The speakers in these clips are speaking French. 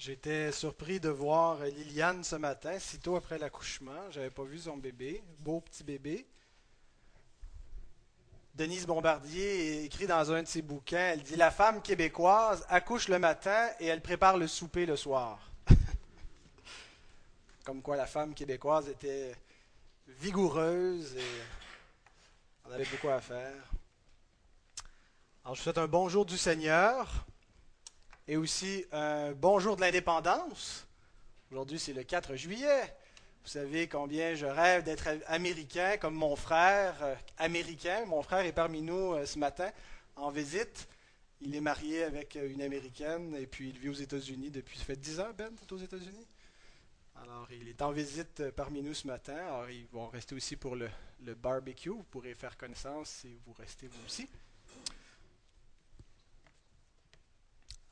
J'étais surpris de voir Liliane ce matin, sitôt après l'accouchement. J'avais pas vu son bébé, beau petit bébé. Denise Bombardier écrit dans un de ses bouquins, elle dit La femme québécoise accouche le matin et elle prépare le souper le soir. Comme quoi la femme québécoise était vigoureuse et on avait beaucoup à faire. Alors je vous souhaite un bonjour du Seigneur et aussi un bonjour de l'indépendance. Aujourd'hui c'est le 4 juillet. Vous savez combien je rêve d'être américain comme mon frère euh, américain. Mon frère est parmi nous euh, ce matin en visite. Il est marié avec euh, une américaine et puis il vit aux États-Unis depuis. Ça fait 10 ans, Ben, aux États-Unis? Alors, il est en visite parmi nous ce matin. Alors, ils vont rester aussi pour le barbecue. Vous pourrez faire connaissance si vous restez vous aussi.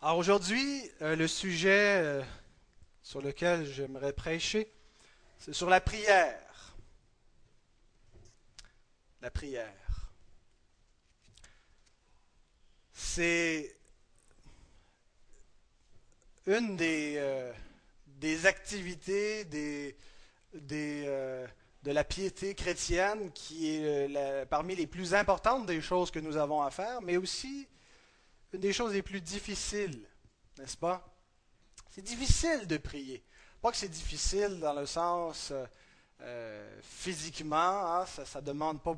Alors, aujourd'hui, le sujet sur lequel j'aimerais prêcher, c'est sur la prière. La prière. C'est une des, euh, activités des, euh, de la piété chrétienne qui est euh, parmi les plus importantes des choses que nous avons à faire, mais aussi une des choses les plus difficiles, n'est-ce pas? C'est difficile de prier. Pas que c'est difficile dans le sens euh, euh, physiquement, hein, ça ne demande pas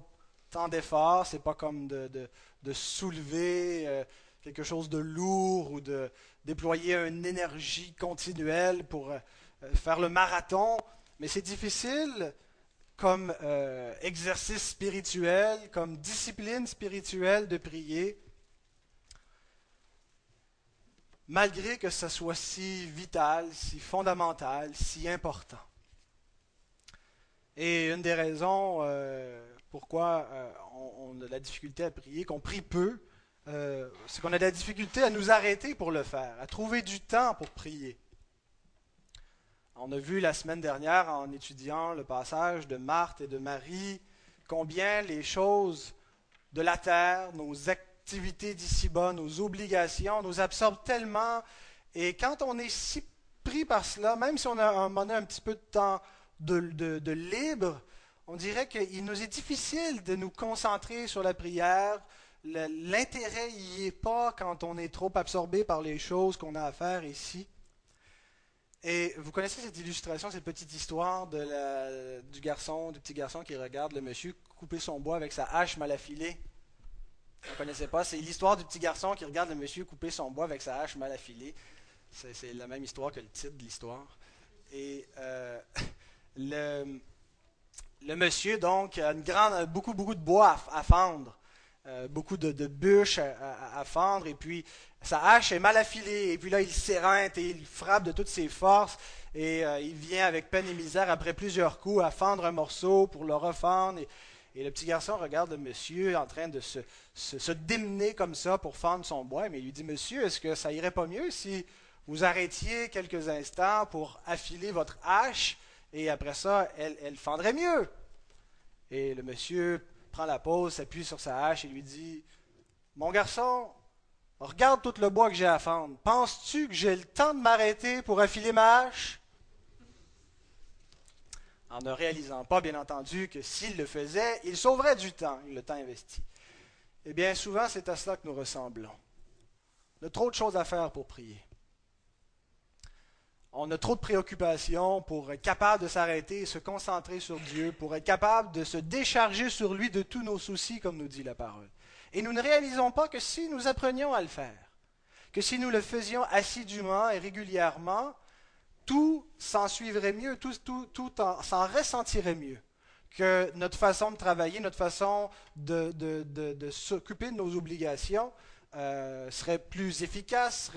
tant d'efforts, c'est pas comme de, soulever euh, quelque chose de lourd ou de déployer une énergie continuelle pour faire le marathon, mais c'est difficile comme exercice spirituel, comme discipline spirituelle de prier malgré que ce soit si vital, si fondamental, si important. Et une des raisons euh, pourquoi euh, on, a la difficulté à prier, qu'on prie peu, euh, c'est qu'on a de la difficulté à nous arrêter pour le faire, à trouver du temps pour prier. On a vu la semaine dernière, en étudiant le passage de Marthe et de Marie, combien les choses de la terre, nos activités, d'ici-bas, nos obligations nous absorbent tellement. Et quand on est si pris par cela, même si on a un, un petit peu de temps de, libre, on dirait qu'il nous est difficile de nous concentrer sur la prière. L'intérêt n'y est pas quand on est trop absorbé par les choses qu'on a à faire ici. Et vous connaissez cette illustration, cette petite histoire de du garçon, du petit garçon qui regarde le monsieur couper son bois avec sa hache mal affilée? Vous ne connaissez pas, c'est l'histoire du petit garçon qui regarde le monsieur couper son bois avec sa hache mal affilée. C'est la même histoire que le titre de l'histoire. Et euh, le, monsieur, donc, a une grande, beaucoup, beaucoup de bois à, fendre, euh, beaucoup de, bûches à, fendre, et puis sa hache est mal affilée, et puis là, il s'éreinte et il frappe de toutes ses forces, et euh, il vient avec peine et misère, après plusieurs coups, à fendre un morceau pour le refendre. Et le petit garçon regarde le monsieur en train de se, démener comme ça pour fendre son bois, mais il lui dit, Monsieur, est-ce que ça irait pas mieux si vous arrêtiez quelques instants pour affiler votre hache et après ça, elle fendrait mieux? Et le monsieur prend la pause, s'appuie sur sa hache et lui dit, Mon garçon, regarde tout le bois que j'ai à fendre. Penses-tu que j'ai le temps de m'arrêter pour affiler ma hache? En ne réalisant pas, bien entendu, que s'il le faisait, il sauverait du temps, le temps investi. Eh bien, souvent, c'est à cela que nous ressemblons. On a trop de choses à faire pour prier. On a trop de préoccupations pour être capable de s'arrêter et se concentrer sur Dieu, pour être capable de se décharger sur lui de tous nos soucis, comme nous dit la parole. Et nous ne réalisons pas que si nous apprenions à le faire, que si nous le faisions assidûment et régulièrement, tout s'en suivrait mieux, tout, s'en ressentirait mieux. Que notre façon de travailler, notre façon de, s'occuper de nos obligations euh, serait plus efficace,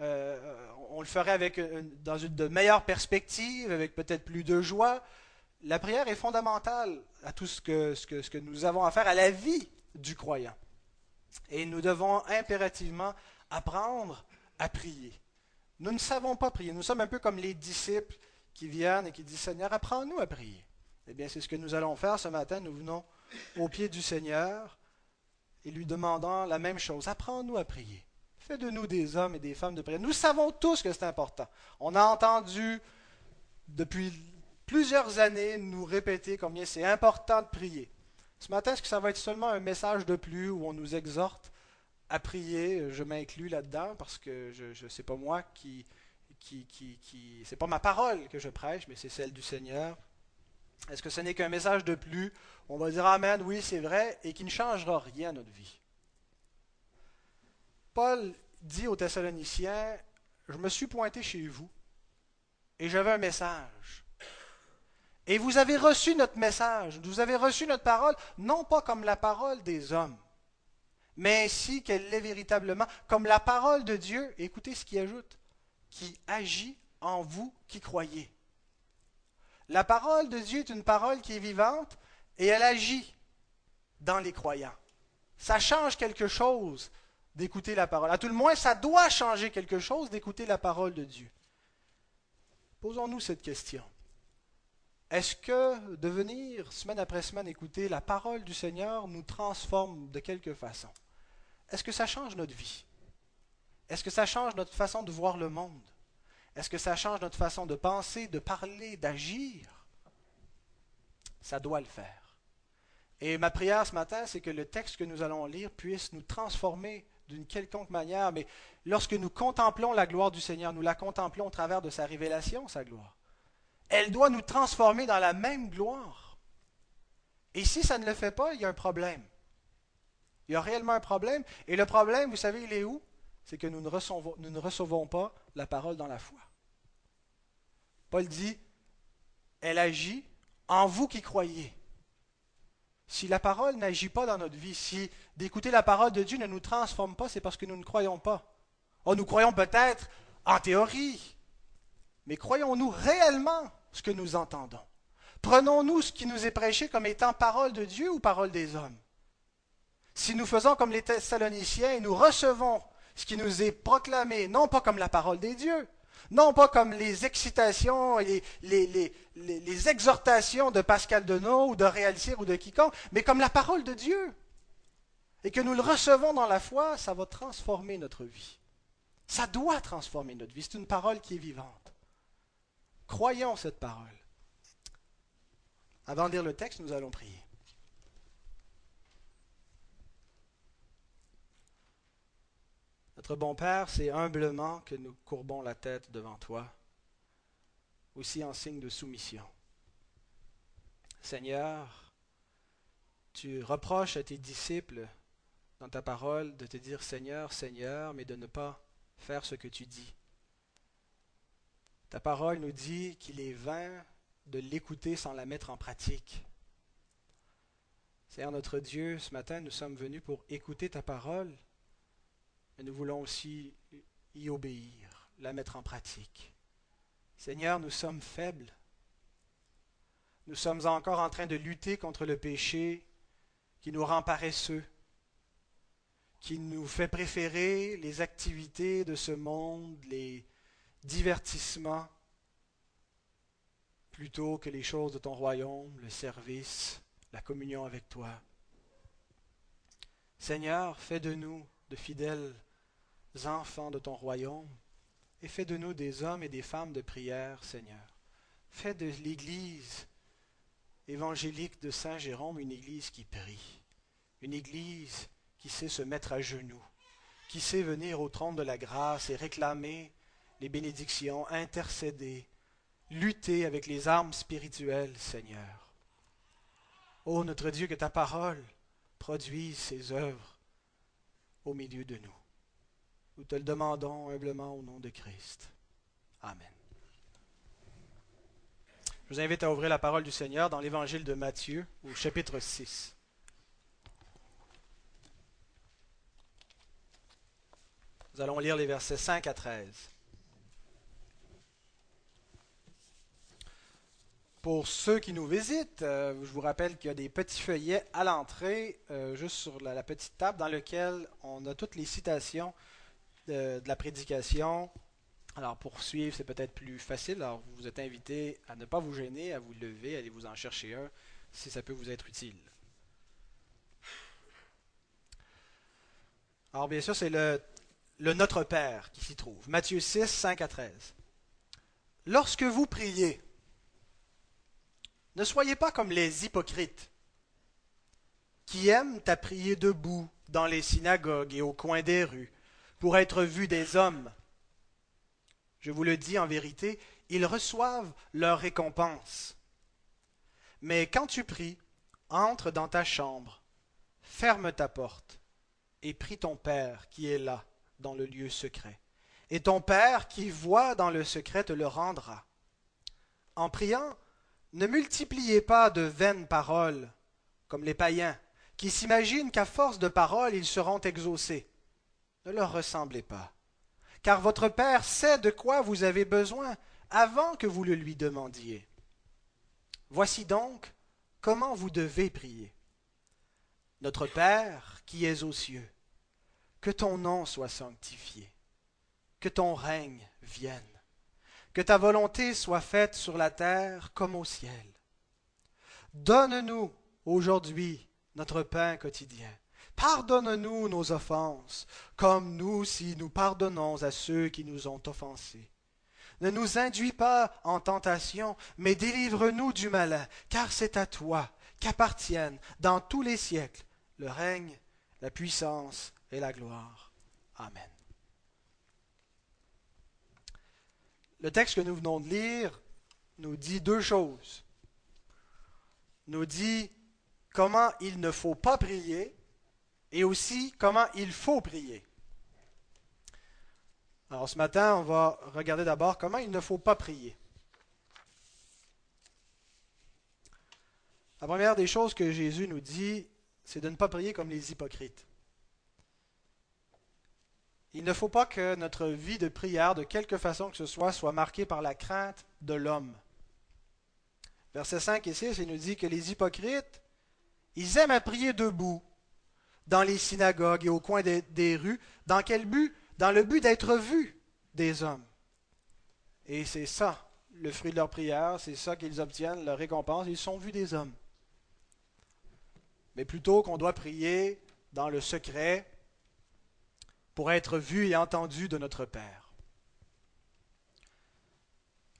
euh, on le ferait avec dans une de meilleures perspectives, avec peut-être plus de joie. La prière est fondamentale à tout ce que nous avons à faire, à la vie du croyant. Et nous devons impérativement apprendre à prier. Nous ne savons pas prier. Nous sommes un peu comme les disciples qui viennent et qui disent Seigneur, apprends-nous à prier. Eh bien, c'est ce que nous allons faire ce matin. Nous venons au pied du Seigneur et lui demandant la même chose. Apprends-nous à prier. Fais de nous des hommes et des femmes de prière. Nous savons tous que c'est important. On a entendu depuis plusieurs années nous répéter combien c'est important de prier. Ce matin, est-ce que ça va être seulement un message de plus où on nous exhorte à prier Je m'inclus là-dedans parce que je ne pas moi qui, qui, qui, qui c'est pas ma parole que je prêche, mais c'est celle du Seigneur. Est-ce que ce n'est qu'un message de plus? On va dire Amen, oui, c'est vrai, et qui ne changera rien à notre vie. Paul dit aux Thessaloniciens, je me suis pointé chez vous et j'avais un message. Et vous avez reçu notre message, vous avez reçu notre parole, non pas comme la parole des hommes, mais ainsi qu'elle l'est véritablement, comme la parole de Dieu, écoutez ce qu'il ajoute, qui agit en vous qui croyez. La parole de Dieu est une parole qui est vivante et elle agit dans les croyants. Ça change quelque chose d'écouter la parole. À tout le moins, ça doit changer quelque chose d'écouter la parole de Dieu. Posons-nous cette question. Est-ce que de venir semaine après semaine écouter la parole du Seigneur nous transforme de quelque façon? Est-ce que ça change notre vie? Est-ce que ça change notre façon de voir le monde? Est-ce que ça change notre façon de penser, de parler, d'agir? Ça doit le faire. Et ma prière ce matin, c'est que le texte que nous allons lire puisse nous transformer d'une quelconque manière, mais lorsque nous contemplons la gloire du Seigneur, nous la contemplons au travers de sa révélation, sa gloire. Elle doit nous transformer dans la même gloire. Et si ça ne le fait pas, il y a un problème. Il y a réellement un problème. Et le problème, vous savez, il est où? C'est que nous ne, recevons, pas la parole dans la foi. Paul dit, elle agit en vous qui croyez. Si la parole n'agit pas dans notre vie, si d'écouter la parole de Dieu ne nous transforme pas, c'est parce que nous ne croyons pas. Oh, nous croyons peut-être en théorie, mais croyons-nous réellement ce que nous entendons? Prenons-nous ce qui nous est prêché comme étant parole de Dieu ou parole des hommes? Si nous faisons comme les Thessaloniciens et nous recevons ce qui nous est proclamé, non pas comme la parole des dieux, non pas comme les excitations et les, exhortations de Pascal Denot ou de Réalcir ou de quiconque, mais comme la parole de Dieu. Et que nous le recevons dans la foi, ça va transformer notre vie. Ça doit transformer notre vie. C'est une parole qui est vivante. Croyons cette parole. Avant de lire le texte, nous allons prier. Notre bon Père, c'est humblement que nous courbons la tête devant toi, aussi en signe de soumission. Seigneur, tu reproches à tes disciples dans ta parole de te dire Seigneur, Seigneur, mais de ne pas faire ce que tu dis. Ta parole nous dit qu'il est vain de l'écouter sans la mettre en pratique. Seigneur notre Dieu, ce matin, nous sommes venus pour écouter ta parole mais nous voulons aussi y obéir, la mettre en pratique. Seigneur, nous sommes faibles. Nous sommes encore en train de lutter contre le péché qui nous rend paresseux, qui nous fait préférer les activités de ce monde, les divertissements, plutôt que les choses de ton royaume, le service, la communion avec toi. Seigneur, fais de nous de fidèles enfants de ton royaume, et fais de nous des hommes et des femmes de prière, Seigneur. Fais de l'Église évangélique de Saint Jérôme une Église qui prie, une Église qui sait se mettre à genoux, qui sait venir au trône de la grâce et réclamer les bénédictions, intercéder, lutter avec les armes spirituelles, Seigneur. Ô notre Dieu, que ta parole produise ses œuvres au milieu de nous. Nous te le demandons humblement au nom de Christ. Amen. Je vous invite à ouvrir la parole du Seigneur dans l'évangile de Matthieu, au chapitre 6. Nous allons lire les versets 5 à 13. Pour ceux qui nous visitent, euh, je vous rappelle qu'il y a des petits feuillets à l'entrée, euh, juste sur la, petite table, dans lequel on a toutes les citations de, la prédication. Alors, pour suivre, c'est peut-être plus facile. Alors, vous êtes invité à ne pas vous gêner, à vous lever, allez vous en chercher un si ça peut vous être utile. Alors, bien sûr, c'est le, le Notre Père qui s'y trouve. Matthieu 6, 5 à 13. Lorsque vous priez, ne soyez pas comme les hypocrites qui aiment à prier debout dans les synagogues et au coin des rues pour être vus des hommes. Je vous le dis en vérité, ils reçoivent leur récompense. Mais quand tu pries, entre dans ta chambre, ferme ta porte et prie ton Père qui est là, dans le lieu secret. Et ton Père qui voit dans le secret te le rendra. En priant, ne multipliez pas de vaines paroles, comme les païens, qui s'imaginent qu'à force de paroles ils seront exaucés. Ne leur ressemblez pas, car votre Père sait de quoi vous avez besoin avant que vous le lui demandiez. Voici donc comment vous devez prier. Notre Père qui es aux cieux, que ton nom soit sanctifié, que ton règne vienne, que ta volonté soit faite sur la terre comme au ciel. Donne-nous aujourd'hui notre pain quotidien. Pardonne-nous nos offenses, comme nous aussi nous pardonnons à ceux qui nous ont offensés. Ne nous induis pas en tentation, mais délivre-nous du malin, car c'est à toi qu'appartiennent dans tous les siècles le règne, la puissance et la gloire. Amen. Le texte que nous venons de lire nous dit deux choses. Nous dit comment il ne faut pas prier et aussi comment il faut prier. Alors ce matin, on va regarder d'abord comment il ne faut pas prier. La première des choses que Jésus nous dit, c'est de ne pas prier comme les hypocrites. Il ne faut pas que notre vie de prière, de quelque façon que ce soit, soit marquée par la crainte de l'homme. Versets 5 et 6, il nous dit que les hypocrites, ils aiment à prier debout, dans les synagogues et au coin des, rues. Dans quel but? Dans le but d'être vus des hommes. Et c'est ça, le fruit de leur prière, c'est ça qu'ils obtiennent, leur récompense, ils sont vus des hommes. Mais plutôt qu'on doit prier dans le secret, pour être vu et entendu de notre Père.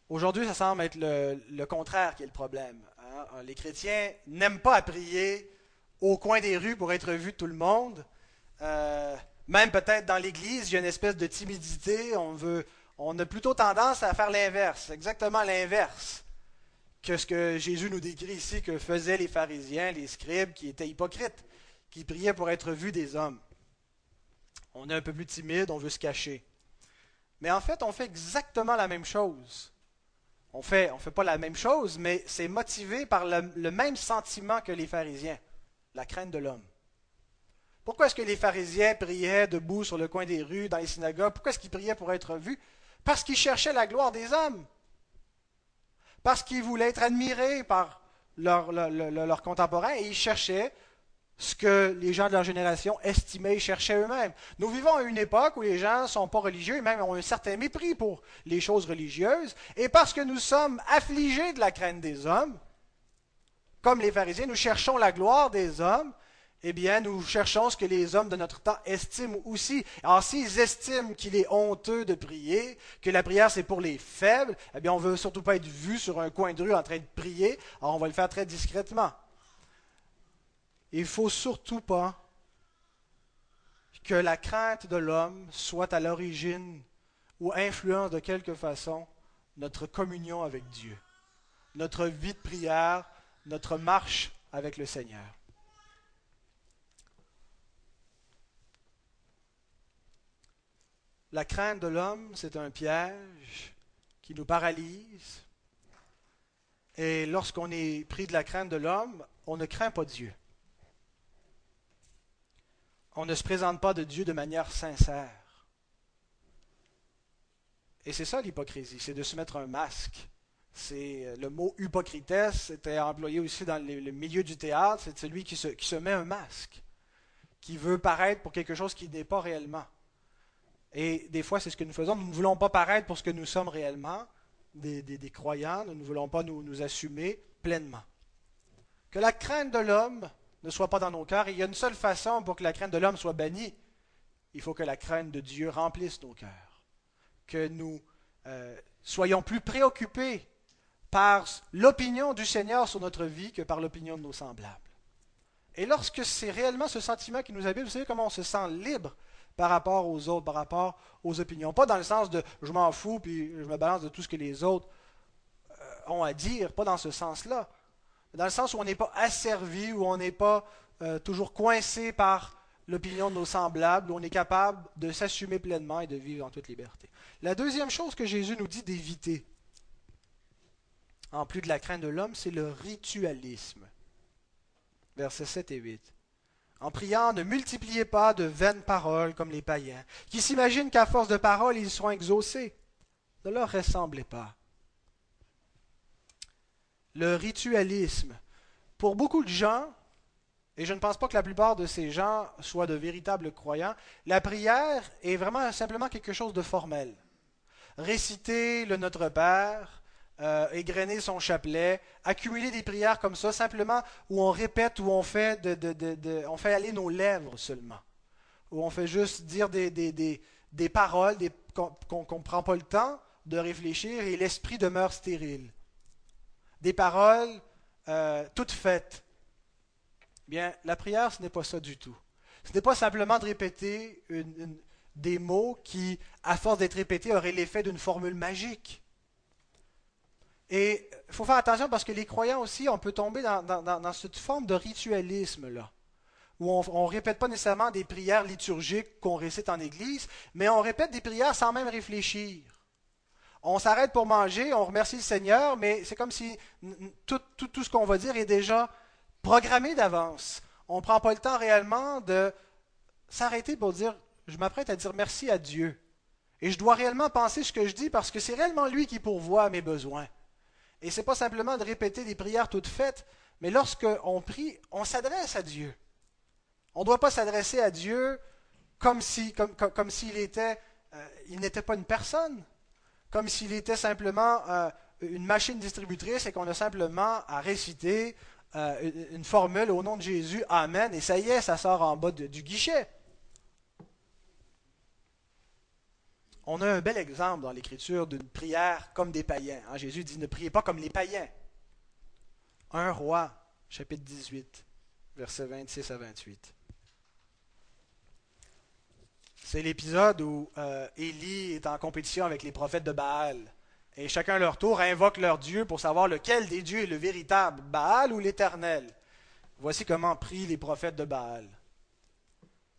Aujourd'hui, ça semble être le, contraire qui est le problème. Hein. Les chrétiens n'aiment pas à prier au coin des rues pour être vu de tout le monde. Euh, même peut-être dans l'Église, il y a une espèce de timidité. On, veut, on a plutôt tendance à faire l'inverse, exactement l'inverse que ce que Jésus nous décrit ici que faisaient les pharisiens, les scribes, qui étaient hypocrites, qui priaient pour être vus des hommes on est un peu plus timide, on veut se cacher. Mais en fait, on fait exactement la même chose. On fait, on fait pas la même chose, mais c'est motivé par le, même sentiment que les pharisiens, la crainte de l'homme. Pourquoi est-ce que les pharisiens priaient debout sur le coin des rues, dans les synagogues? Pourquoi est-ce qu'ils priaient pour être vus? Parce qu'ils cherchaient la gloire des hommes. Parce qu'ils voulaient être admirés par leurs contemporains et ils cherchaient ce que les gens de leur génération estimaient et cherchaient eux-mêmes. Nous vivons à une époque où les gens ne sont pas religieux et même ont un certain mépris pour les choses religieuses. Et parce que nous sommes affligés de la crainte des hommes, comme les pharisiens, nous cherchons la gloire des hommes, eh bien, nous cherchons ce que les hommes de notre temps estiment aussi. Alors, s'ils estiment qu'il est honteux de prier, que la prière c'est pour les faibles, eh bien, on ne veut surtout pas être vu sur un coin de rue en train de prier, alors on va le faire très discrètement. Il ne faut surtout pas que la crainte de l'homme soit à l'origine ou influence de quelque façon notre communion avec Dieu, notre vie de prière, notre marche avec le Seigneur. La crainte de l'homme, c'est un piège qui nous paralyse. Et lorsqu'on est pris de la crainte de l'homme, on ne craint pas Dieu on ne se présente pas de Dieu de manière sincère. Et c'est ça l'hypocrisie, c'est de se mettre un masque. C'est euh, le mot hypocritesse était employé aussi dans le, milieu du théâtre, c'est celui qui se, met un masque, qui veut paraître pour quelque chose qui n'est pas réellement. Et des fois, c'est ce que nous faisons. Nous ne voulons pas paraître pour ce que nous sommes réellement, des, des, croyants. Nous ne voulons pas nous, nous assumer pleinement. Que la crainte de l'homme ne soit pas dans nos cœurs. il y a une seule façon pour que la crainte de l'homme soit bannie, il faut que la crainte de Dieu remplisse nos cœurs, que nous euh, soyons plus préoccupés par l'opinion du Seigneur sur notre vie que par l'opinion de nos semblables. Et lorsque c'est réellement ce sentiment qui nous habite, vous savez comment on se sent libre par rapport aux autres, par rapport aux opinions? Pas dans le sens de je m'en fous puis je me balance de tout ce que les autres euh, ont à dire, pas dans ce sens-là. Dans le sens où on n'est pas asservi, où on n'est pas euh, toujours coincé par l'opinion de nos semblables, où on est capable de s'assumer pleinement et de vivre en toute liberté. La deuxième chose que Jésus nous dit d'éviter, en plus de la crainte de l'homme, c'est le ritualisme. Versets 7 et 8. En priant, ne multipliez pas de vaines paroles comme les païens, qui s'imaginent qu'à force de paroles, ils seront exaucés. Ne leur ressemblez pas. Le ritualisme. Pour beaucoup de gens, et je ne pense pas que la plupart de ces gens soient de véritables croyants, la prière est vraiment simplement quelque chose de formel. Réciter le Notre Père, euh, égrener son chapelet, accumuler des prières comme ça, simplement où on répète, où on fait, de, fait aller nos lèvres seulement, où on fait juste dire des, des paroles qu'on ne prend pas le temps de réfléchir et l'esprit demeure stérile. Des paroles euh, toutes faites. Bien, la prière, ce n'est pas ça du tout. Ce n'est pas simplement de répéter des mots qui, à force d'être répétés, auraient l'effet d'une formule magique. Et il faut faire attention parce que les croyants aussi, on peut tomber dans, cette forme de ritualisme-là, où on ne répète pas nécessairement des prières liturgiques qu'on récite en Église, mais on répète des prières sans même réfléchir. On s'arrête pour manger, on remercie le Seigneur, mais c'est comme si tout, tout ce qu'on va dire est déjà programmé d'avance. On ne prend pas le temps réellement de s'arrêter pour dire, je m'apprête à dire merci à Dieu. Et je dois réellement penser ce que je dis parce que c'est réellement lui qui pourvoit mes besoins. Et ce n'est pas simplement de répéter des prières toutes faites, mais lorsqu'on prie, on s'adresse à Dieu. On ne doit pas s'adresser à Dieu comme s'il comme, comme, était, euh, n'était pas une personne, comme s'il était simplement euh, une machine distributrice et qu'on a simplement à réciter euh, une formule au nom de Jésus, Amen, et ça y est, ça sort en bas du guichet. On a un bel exemple dans l'Écriture d'une prière comme des païens. Hein. Jésus dit ne priez pas comme les païens. Un roi, chapitre 18, versets 26 à 28. C'est l'épisode où euh, Élie est en compétition avec les prophètes de Baal. Et chacun à leur tour invoque leur Dieu pour savoir lequel des dieux est le véritable, Baal ou l'Éternel. Voici comment prient les prophètes de Baal.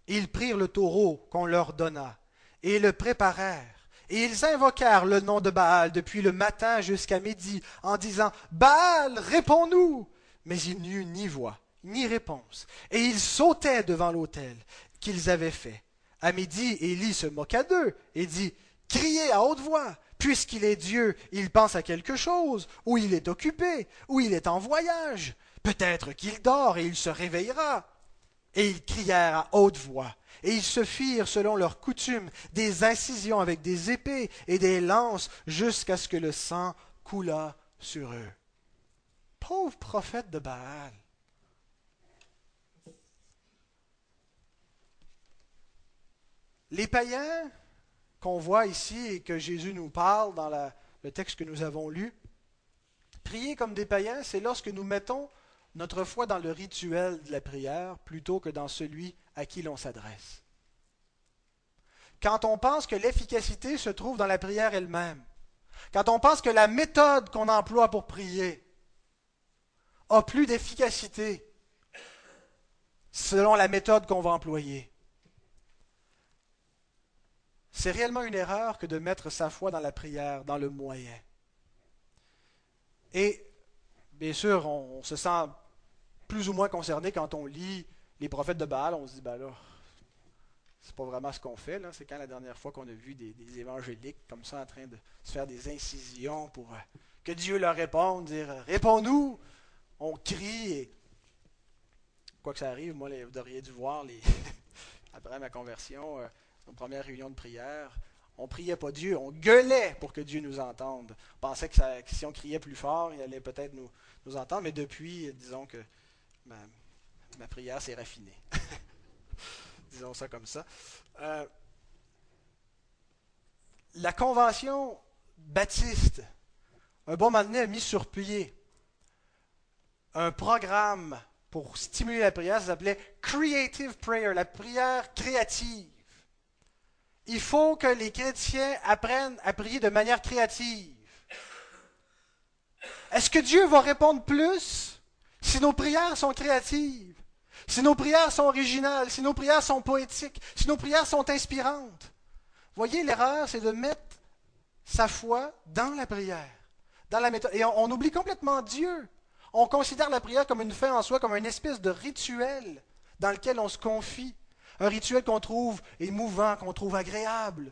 Ils prirent le taureau qu'on leur donna et le préparèrent. Et ils invoquèrent le nom de Baal depuis le matin jusqu'à midi, en disant Baal, réponds-nous Mais il n'y eut ni voix, ni réponse. Et ils sautaient devant l'autel qu'ils avaient fait. À midi, Élie se moqua d'eux et dit Criez à haute voix, puisqu'il est Dieu, il pense à quelque chose, ou il est occupé, ou il est en voyage. Peut-être qu'il dort et il se réveillera. Et ils crièrent à haute voix et ils se firent, selon leur coutume, des incisions avec des épées et des lances jusqu'à ce que le sang coulât sur eux. Pauvres prophètes de Baal. Les païens qu'on voit ici et que Jésus nous parle dans le texte que nous avons lu, prier comme des païens, c'est lorsque nous mettons notre foi dans le rituel de la prière plutôt que dans celui à qui l'on s'adresse. Quand on pense que l'efficacité se trouve dans la prière elle-même, quand on pense que la méthode qu'on emploie pour prier a plus d'efficacité selon la méthode qu'on va employer, c'est réellement une erreur que de mettre sa foi dans la prière, dans le moyen. Et bien sûr, on, se sent plus ou moins concerné quand on lit les prophètes de Baal, on se dit, ben là, c'est pas vraiment ce qu'on fait. Là. C'est quand la dernière fois qu'on a vu des, évangéliques comme ça en train de se faire des incisions pour euh, que Dieu leur réponde, dire Réponds-nous On crie et quoi que ça arrive, moi, vous auriez dû voir après ma conversion, euh, nos premières réunions de prière. On priait pas Dieu, on gueulait pour que Dieu nous entende. On pensait que, si on criait plus fort, il allait peut-être nous, nous entendre, mais depuis, disons que ma, prière s'est raffinée. Disons ça comme ça. euh, la convention baptiste, un bon moment a mis sur pied un programme pour stimuler la prière, ça s'appelait Creative Prayer, la prière créative. Il faut que les chrétiens apprennent à prier de manière créative. Est-ce que Dieu va répondre plus? Si nos prières sont créatives, si nos prières sont originales, si nos prières sont poétiques, si nos prières sont inspirantes? Voyez, l'erreur, c'est de mettre sa foi dans la prière, dans la méthode. Et on, on oublie complètement Dieu. On considère la prière comme une fin en soi, comme une espèce de rituel dans lequel on se confie. Un rituel qu'on trouve émouvant, qu'on trouve agréable,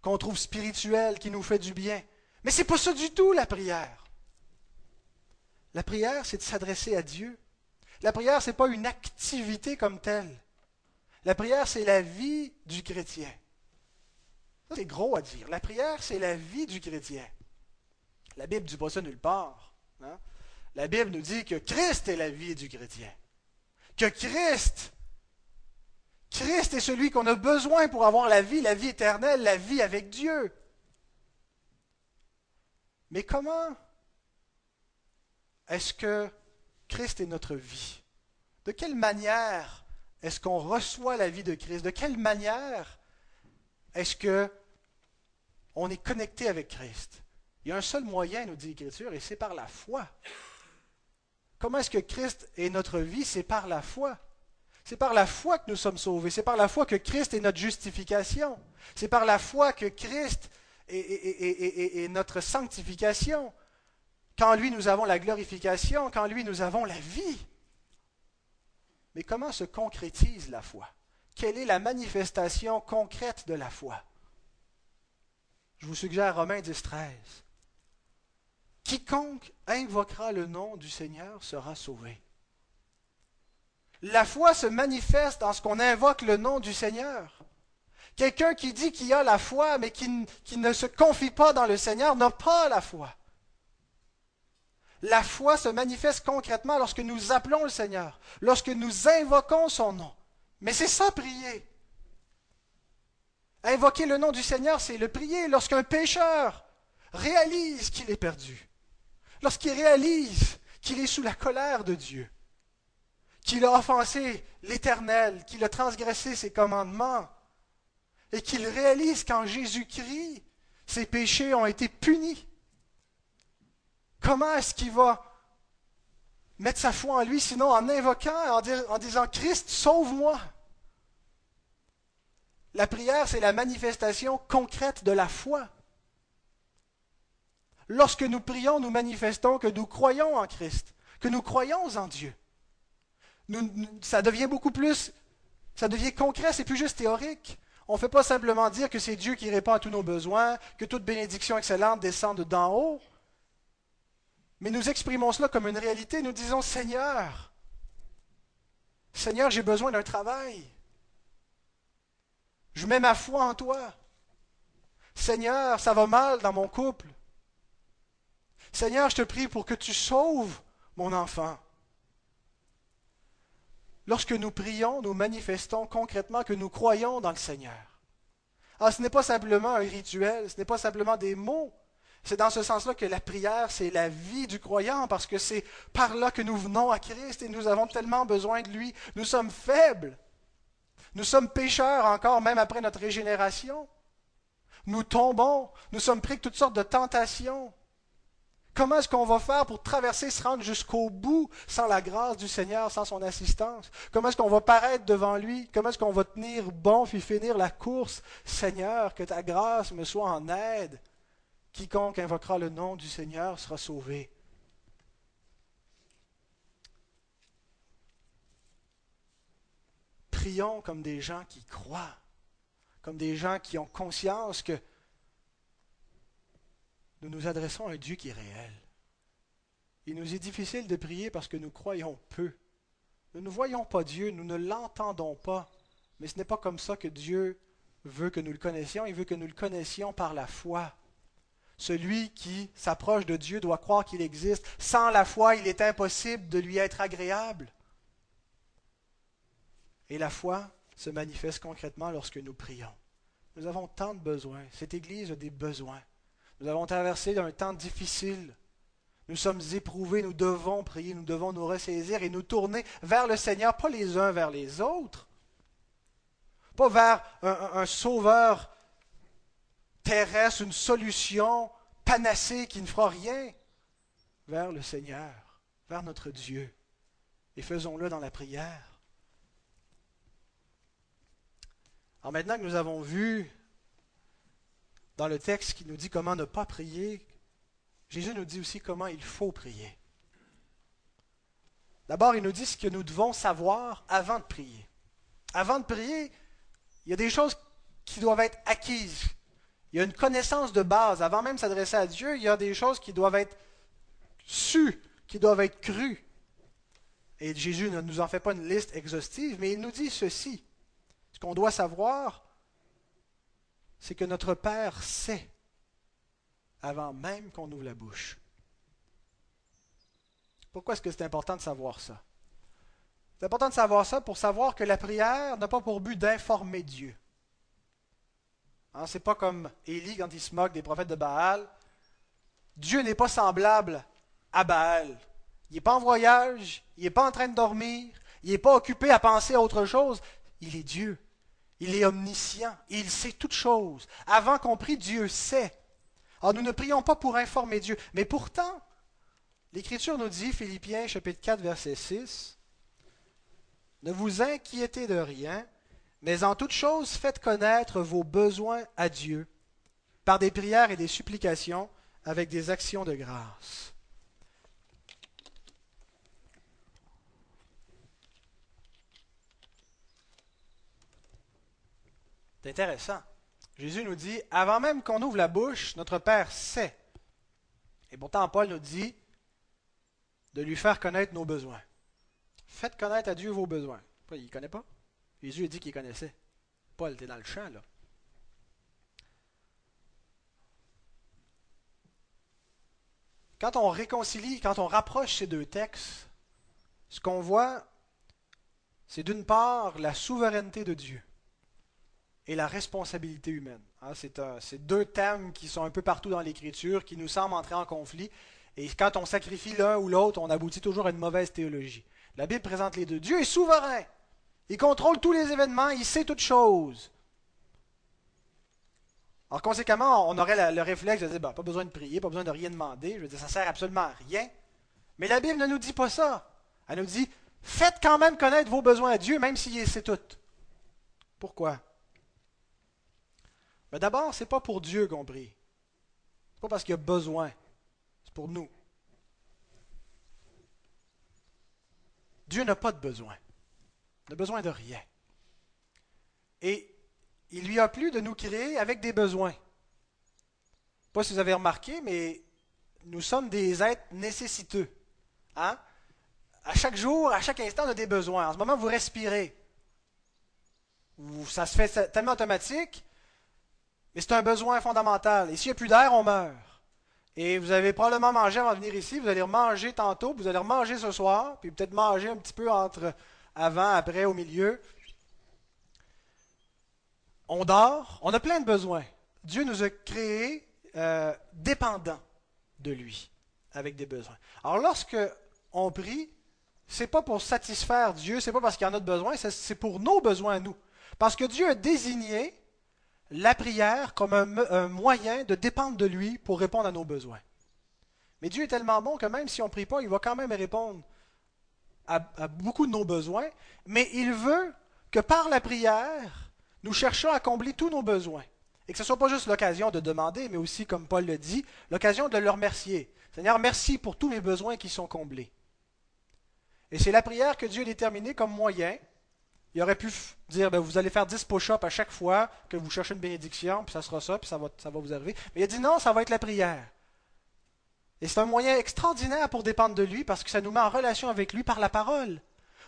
qu'on trouve spirituel, qui nous fait du bien. Mais ce n'est pas ça du tout, la prière. La prière, c'est de s'adresser à Dieu. La prière, ce n'est pas une activité comme telle. La prière, c'est la vie du chrétien. C'est gros à dire. La prière, c'est la vie du chrétien. La Bible ne dit pas ça nulle part. Hein? La Bible nous dit que Christ est la vie du chrétien. Que Christ, Christ est celui qu'on a besoin pour avoir la vie, la vie éternelle, la vie avec Dieu. Mais comment est-ce que Christ est notre vie? De quelle manière est-ce qu'on reçoit la vie de Christ? De quelle manière est-ce que on est connecté avec Christ? Il y a un seul moyen, nous dit l'Écriture, et c'est par la foi. Comment est-ce que Christ est notre vie? C'est par la foi. C'est par la foi que nous sommes sauvés. C'est par la foi que Christ est notre justification. C'est par la foi que Christ est, notre sanctification. Qu'en lui nous avons la glorification, qu'en lui nous avons la vie. Mais comment se concrétise la foi? Quelle est la manifestation concrète de la foi? Je vous suggère Romains 10, 13. Quiconque invoquera le nom du Seigneur sera sauvé. La foi se manifeste dans ce qu'on invoque le nom du Seigneur. Quelqu'un qui dit qu'il a la foi, mais qui, ne se confie pas dans le Seigneur, n'a pas la foi. La foi se manifeste concrètement lorsque nous appelons le Seigneur, lorsque nous invoquons son nom. Mais c'est ça prier. Invoquer le nom du Seigneur, c'est le prier lorsqu'un pécheur réalise qu'il est perdu lorsqu'il réalise qu'il est sous la colère de Dieu, qu'il a offensé l'Éternel, qu'il a transgressé ses commandements, et qu'il réalise qu'en Jésus-Christ, ses péchés ont été punis. Comment est-ce qu'il va mettre sa foi en lui, sinon en invoquant, en, disant Christ, sauve-moi? La prière, c'est la manifestation concrète de la foi. Lorsque nous prions, nous manifestons que nous croyons en Christ, que nous croyons en Dieu. ça devient beaucoup plus, ça devient concret, c'est plus juste théorique. On ne fait pas simplement dire que c'est Dieu qui répond à tous nos besoins, que toute bénédiction excellente descend d'en haut. Mais nous exprimons cela comme une réalité. Nous disons, Seigneur, Seigneur, j'ai besoin d'un travail. Je mets ma foi en toi. Seigneur, ça va mal dans mon couple. Seigneur, je te prie pour que tu sauves mon enfant. Lorsque nous prions, nous manifestons concrètement que nous croyons dans le Seigneur. Alors, ce n'est pas simplement un rituel, ce n'est pas simplement des mots. C'est dans ce sens-là que la prière, c'est la vie du croyant, parce que c'est par là que nous venons à Christ et nous avons tellement besoin de lui. Nous sommes faibles. Nous sommes pécheurs encore, même après notre régénération. Nous tombons. Nous sommes pris de toutes sortes de tentations. Comment est-ce qu'on va faire pour traverser, se rendre jusqu'au bout sans la grâce du Seigneur, sans son assistance? Comment est-ce qu'on va paraître devant lui? Comment est-ce qu'on va tenir bon puis finir la course? Seigneur, que ta grâce me soit en aide. Quiconque invoquera le nom du Seigneur sera sauvé. Prions comme des gens qui croient, comme des gens qui ont conscience que nous nous adressons à un Dieu qui est réel. Il nous est difficile de prier parce que nous croyons peu. Nous ne voyons pas Dieu, nous ne l'entendons pas. Mais ce n'est pas comme ça que Dieu veut que nous le connaissions. Il veut que nous le connaissions par la foi. Celui qui s'approche de Dieu doit croire qu'il existe. Sans la foi, il est impossible de lui être agréable. Et la foi, se manifeste concrètement lorsque nous prions. Nous avons tant de besoins. Cette Église a des besoins. Nous avons traversé un temps difficile. Nous sommes éprouvés, nous devons prier, nous devons nous ressaisir et nous tourner vers le Seigneur, pas les uns vers les autres, pas vers un, sauveur terrestre, une solution panacée qui ne fera rien, vers le Seigneur, vers notre Dieu. Et faisons-le dans la prière. Alors maintenant que nous avons vu dans le texte qui nous dit comment ne pas prier, Jésus nous dit aussi comment il faut prier. D'abord, il nous dit ce que nous devons savoir avant de prier. Avant de prier, il y a des choses qui doivent être acquises. Il y a une connaissance de base. Avant même s'adresser à Dieu, il y a des choses qui doivent être sues, qui doivent être crues. Et Jésus ne nous en fait pas une liste exhaustive, mais il nous dit ceci. Ce qu'on doit savoir, c'est que notre Père sait avant même qu'on ouvre la bouche. Pourquoi est-ce que c'est important de savoir ça? C'est important de savoir ça pour savoir que la prière n'a pas pour but d'informer Dieu. Hein, Ce n'est pas comme Élie quand il se moque des prophètes de Baal. Dieu n'est pas semblable à Baal. Il n'est pas en voyage, il n'est pas en train de dormir, il n'est pas occupé à penser à autre chose. Il est Dieu. Il est omniscient. Il sait toutes choses. Avant qu'on prie, Dieu sait. Alors nous ne prions pas pour informer Dieu. Mais pourtant, l'Écriture nous dit, Philippiens chapitre 4, verset 6, Ne vous inquiétez de rien, mais en toute chose faites connaître vos besoins à Dieu par des prières et des supplications avec des actions de grâce. C'est intéressant. Jésus nous dit, avant même qu'on ouvre la bouche, notre Père sait. Et pourtant, Paul nous dit de lui faire connaître nos besoins. Faites connaître à Dieu vos besoins. Il ne connaît pas? Jésus a dit qu'il connaissait. Paul était dans le champ, là. Quand on réconcilie, quand on rapproche ces deux textes, ce qu'on voit, c'est d'une part la souveraineté de Dieu et la responsabilité humaine. Hein, c'est deux thèmes qui sont un peu partout dans l'Écriture, qui nous semblent entrer en conflit. Et quand on sacrifie l'un ou l'autre, on aboutit toujours à une mauvaise théologie. La Bible présente les deux. Dieu est souverain. Il contrôle tous les événements, il sait toutes choses. Alors conséquemment, on aurait le réflexe de dire, bah, pas besoin de prier, pas besoin de rien demander. Je veux dire, ça sert absolument à rien. Mais la Bible ne nous dit pas ça. Elle nous dit, faites quand même connaître vos besoins à Dieu, même s'il sait tout. Pourquoi? Mais d'abord, ce n'est pas pour Dieu qu'on prie. Ce n'est pas parce qu'il a besoin. C'est pour nous. Dieu n'a pas de besoin. N'a besoin de rien. Et il lui a plu de nous créer avec des besoins. Pas si vous avez remarqué, mais nous sommes des êtres nécessiteux. Hein? À chaque jour, à chaque instant, on a des besoins. En ce moment, vous respirez. Ça se fait tellement automatique mais c'est un besoin fondamental. Et s'il n'y a plus d'air, on meurt. Et vous avez probablement mangé avant de venir ici, vous allez manger tantôt, vous allez manger ce soir, puis peut-être manger un petit peu entre avant, après, au milieu. On dort, on a plein de besoins. Dieu nous a créés euh, dépendants de lui, avec des besoins. Alors lorsque on prie, c'est pas pour satisfaire Dieu, c'est pas parce qu'il y en a de besoins, c'est pour nos besoins à nous. Parce que Dieu a désigné la prière comme un, moyen de dépendre de lui pour répondre à nos besoins. Mais Dieu est tellement bon que même si on ne prie pas, il va quand même répondre à, beaucoup de nos besoins, mais il veut que par la prière, nous cherchions à combler tous nos besoins. Et que ce ne soit pas juste l'occasion de demander, mais aussi, comme Paul le dit, l'occasion de le remercier. Seigneur, merci pour tous mes besoins qui sont comblés. Et c'est la prière que Dieu a déterminée comme moyen il aurait pu dire ben, vous allez faire 10 push-ups à chaque fois que vous cherchez une bénédiction, puis ça sera ça, puis ça va, ça va vous arriver. Mais il a dit non, ça va être la prière. Et c'est un moyen extraordinaire pour dépendre de lui parce que ça nous met en relation avec lui par la parole.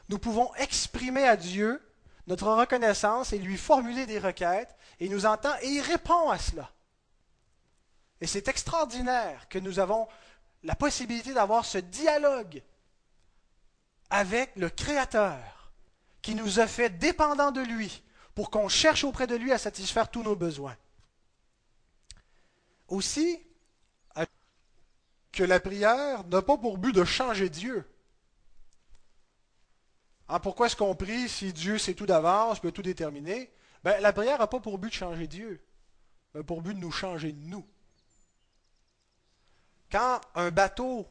Nous pouvons exprimer à Dieu notre reconnaissance et lui formuler des requêtes, et il nous entend et il répond à cela. Et c'est extraordinaire que nous avons la possibilité d'avoir ce dialogue avec le Créateur qui nous a fait dépendants de lui pour qu'on cherche auprès de lui à satisfaire tous nos besoins. Aussi, que la prière n'a pas pour but de changer Dieu. Hein, pourquoi est-ce qu'on prie si Dieu sait tout d'avance, peut tout déterminer ben, La prière n'a pas pour but de changer Dieu, mais pour but de nous changer nous. Quand un bateau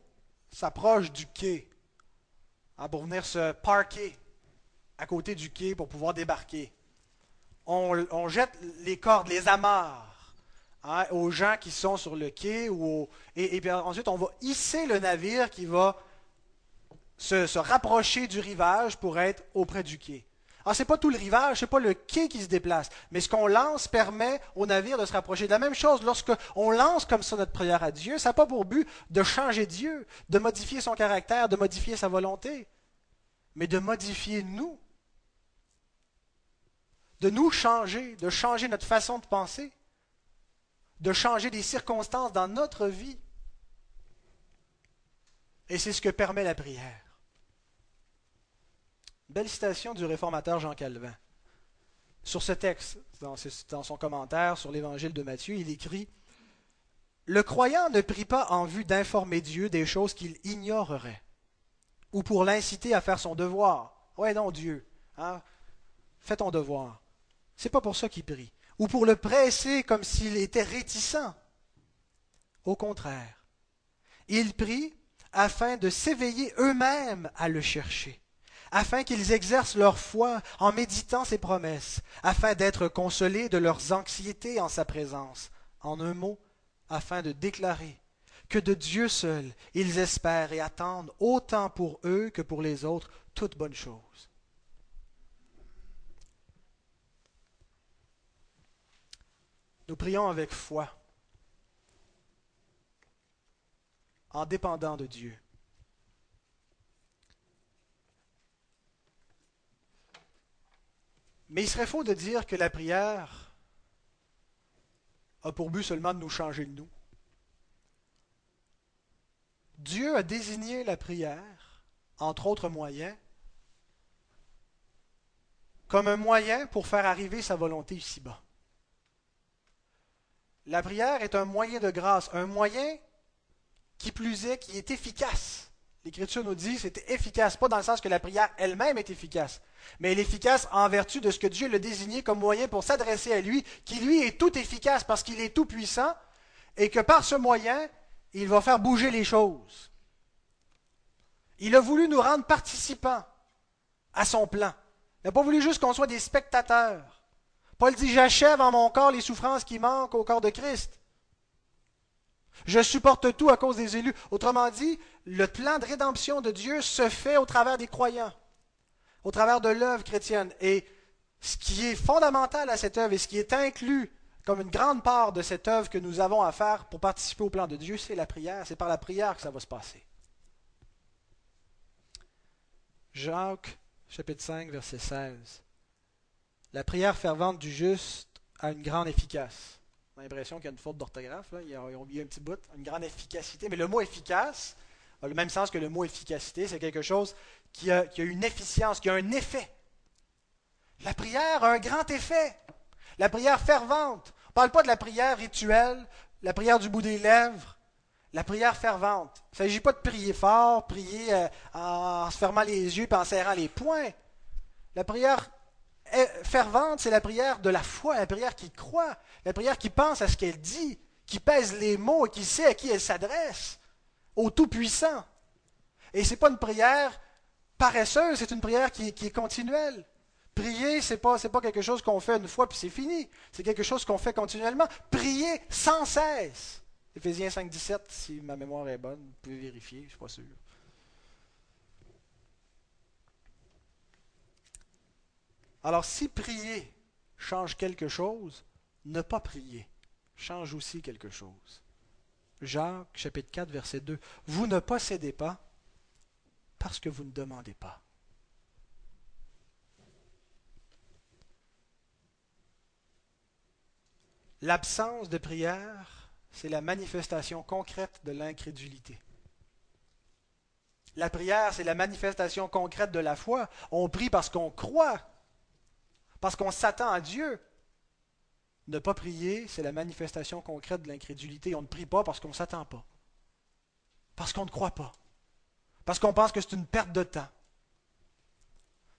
s'approche du quai hein, pour venir se parquer à côté du quai pour pouvoir débarquer, on, jette les cordes, les amarres hein, aux gens qui sont sur le quai, ou et, ensuite on va hisser le navire qui va se, rapprocher du rivage pour être auprès du quai. Alors, ce n'est pas tout le rivage, ce n'est pas le quai qui se déplace, mais ce qu'on lance permet au navire de se rapprocher. De la même chose, lorsqu'on lance comme ça notre prière à Dieu, ça n'a pas pour but de changer Dieu, de modifier son caractère, de modifier sa volonté, mais de modifier nous de nous changer, de changer notre façon de penser, de changer des circonstances dans notre vie. Et c'est ce que permet la prière. Belle citation du réformateur Jean Calvin. Sur ce texte, dans, son commentaire sur l'évangile de Matthieu, il écrit Le croyant ne prie pas en vue d'informer Dieu des choses qu'il ignorerait, ou pour l'inciter à faire son devoir. Ouais, non, Dieu, hein, fais ton devoir. C'est pas pour ça qu'il prie. Ou pour le presser comme s'il était réticent. Au contraire, il prie afin de s'éveiller eux-mêmes à le chercher, afin qu'ils exercent leur foi en méditant ses promesses, afin d'être consolés de leurs anxiétés en sa présence, en un mot, afin de déclarer que de Dieu seul ils espèrent et attendent autant pour eux que pour les autres toute bonne chose. Nous prions avec foi, en dépendant de Dieu. Mais il serait faux de dire que la prière a pour but seulement de nous changer de nous. Dieu a désigné la prière, entre autres moyens, comme un moyen pour faire arriver sa volonté ici-bas. La prière est un moyen de grâce, un moyen qui plus est, qui est efficace. L'Écriture nous dit c'est efficace, pas dans le sens que la prière elle-même est efficace, mais elle est efficace en vertu de ce que Dieu l'a désigné comme moyen pour s'adresser à lui, qui lui est tout efficace parce qu'il est tout puissant, et que par ce moyen, il va faire bouger les choses. Il a voulu nous rendre participants à son plan. Il n'a pas voulu juste qu'on soit des spectateurs. Paul dit, j'achève en mon corps les souffrances qui manquent au corps de Christ. Je supporte tout à cause des élus. Autrement dit, le plan de rédemption de Dieu se fait au travers des croyants, au travers de l'œuvre chrétienne. Et ce qui est fondamental à cette œuvre et ce qui est inclus comme une grande part de cette œuvre que nous avons à faire pour participer au plan de Dieu, c'est la prière. C'est par la prière que ça va se passer. Jacques, chapitre 5, verset 16. La prière fervente du juste a une grande efficace. On a l'impression qu'il y a une faute d'orthographe, ils ont oublié un petit bout, une grande efficacité. Mais le mot efficace a le même sens que le mot efficacité, c'est quelque chose qui a, qui a une efficience, qui a un effet. La prière a un grand effet. La prière fervente. On ne parle pas de la prière rituelle, la prière du bout des lèvres, la prière fervente. Il ne s'agit pas de prier fort, prier euh, en se fermant les yeux et en serrant les poings. La prière fervente, c'est la prière de la foi, la prière qui croit, la prière qui pense à ce qu'elle dit, qui pèse les mots et qui sait à qui elle s'adresse, au Tout-Puissant. Et ce n'est pas une prière paresseuse, c'est une prière qui, est continuelle. Prier, ce n'est pas, pas quelque chose qu'on fait une fois puis c'est fini. C'est quelque chose qu'on fait continuellement. Prier sans cesse. Éphésiens 5, 17, si ma mémoire est bonne, vous pouvez vérifier, je ne suis pas sûr. Alors si prier change quelque chose, ne pas prier change aussi quelque chose. Jacques chapitre 4 verset 2. Vous ne possédez pas parce que vous ne demandez pas. L'absence de prière, c'est la manifestation concrète de l'incrédulité. La prière, c'est la manifestation concrète de la foi. On prie parce qu'on croit, parce qu'on s'attend à Dieu. Ne pas prier, c'est la manifestation concrète de l'incrédulité. On ne prie pas parce qu'on ne s'attend pas, parce qu'on ne croit pas, parce qu'on pense que c'est une perte de temps.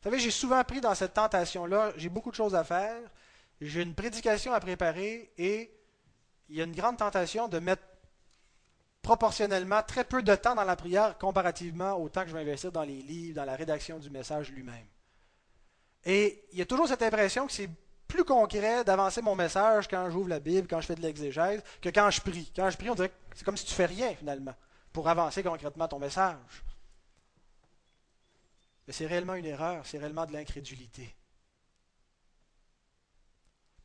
Vous savez, j'ai souvent pris dans cette tentation-là, j'ai beaucoup de choses à faire, j'ai une prédication à préparer et il y a une grande tentation de mettre proportionnellement très peu de temps dans la prière comparativement au temps que je vais investir dans les livres, dans la rédaction du message lui-même. Et il y a toujours cette impression que c'est plus concret d'avancer mon message quand j'ouvre la Bible, quand je fais de l'exégèse, que quand je prie. Quand je prie, on dirait que c'est comme si tu fais rien finalement pour avancer concrètement ton message. Mais c'est réellement une erreur, c'est réellement de l'incrédulité.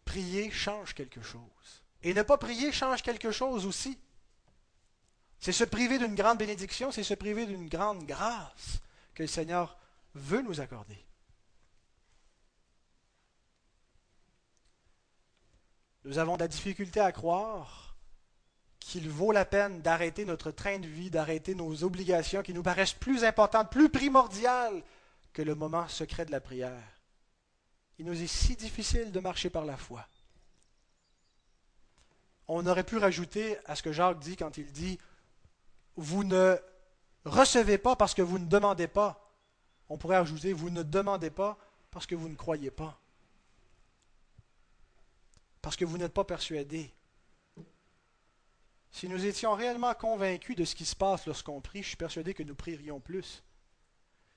Prier change quelque chose. Et ne pas prier change quelque chose aussi. C'est se priver d'une grande bénédiction, c'est se priver d'une grande grâce que le Seigneur veut nous accorder. Nous avons de la difficulté à croire qu'il vaut la peine d'arrêter notre train de vie, d'arrêter nos obligations qui nous paraissent plus importantes, plus primordiales que le moment secret de la prière. Il nous est si difficile de marcher par la foi. On aurait pu rajouter à ce que Jacques dit quand il dit vous ne recevez pas parce que vous ne demandez pas. On pourrait ajouter, vous ne demandez pas parce que vous ne croyez pas. Parce que vous n'êtes pas persuadé. Si nous étions réellement convaincus de ce qui se passe lorsqu'on prie, je suis persuadé que nous prierions plus.